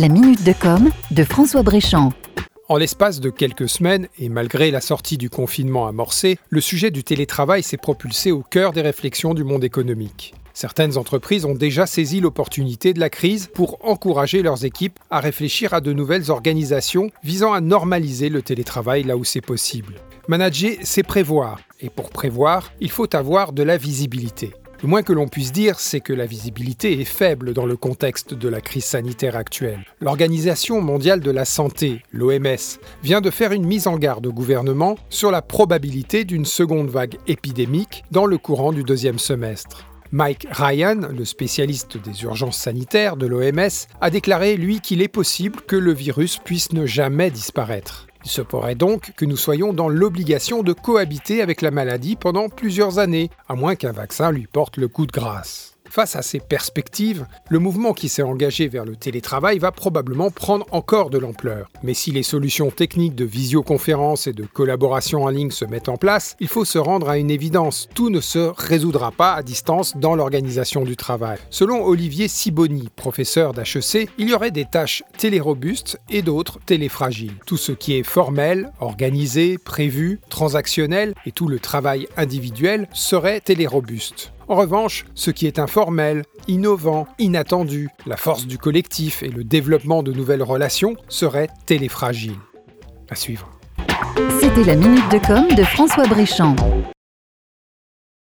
La minute de com de François Bréchamp. En l'espace de quelques semaines, et malgré la sortie du confinement amorcé, le sujet du télétravail s'est propulsé au cœur des réflexions du monde économique. Certaines entreprises ont déjà saisi l'opportunité de la crise pour encourager leurs équipes à réfléchir à de nouvelles organisations visant à normaliser le télétravail là où c'est possible. Manager, c'est prévoir, et pour prévoir, il faut avoir de la visibilité. Le moins que l'on puisse dire, c'est que la visibilité est faible dans le contexte de la crise sanitaire actuelle. L'Organisation mondiale de la santé, l'OMS, vient de faire une mise en garde au gouvernement sur la probabilité d'une seconde vague épidémique dans le courant du deuxième semestre. Mike Ryan, le spécialiste des urgences sanitaires de l'OMS, a déclaré, lui, qu'il est possible que le virus puisse ne jamais disparaître. Il se pourrait donc que nous soyons dans l'obligation de cohabiter avec la maladie pendant plusieurs années, à moins qu'un vaccin lui porte le coup de grâce. Face à ces perspectives, le mouvement qui s'est engagé vers le télétravail va probablement prendre encore de l'ampleur. Mais si les solutions techniques de visioconférence et de collaboration en ligne se mettent en place, il faut se rendre à une évidence, tout ne se résoudra pas à distance dans l'organisation du travail. Selon Olivier Siboni, professeur d'HEC, il y aurait des tâches télérobustes et d'autres téléfragiles. Tout ce qui est formel, organisé, prévu, transactionnel et tout le travail individuel serait télérobuste. En revanche, ce qui est informel, innovant, inattendu, la force du collectif et le développement de nouvelles relations serait téléfragile. À suivre. C'était la minute de com de François Bréchamp.